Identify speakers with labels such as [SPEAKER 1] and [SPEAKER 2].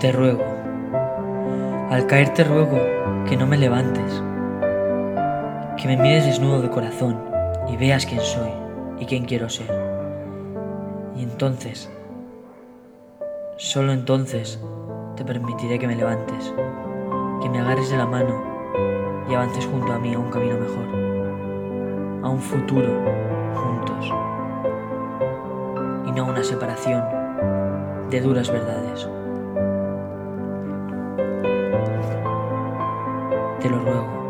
[SPEAKER 1] Te ruego, al caer te ruego que no me levantes, que me mires desnudo de corazón y veas quién soy y quién quiero ser. Y entonces, solo entonces, te permitiré que me levantes, que me agarres de la mano y avances junto a mí a un camino mejor, a un futuro juntos y no a una separación de duras verdades. Te lo ruego.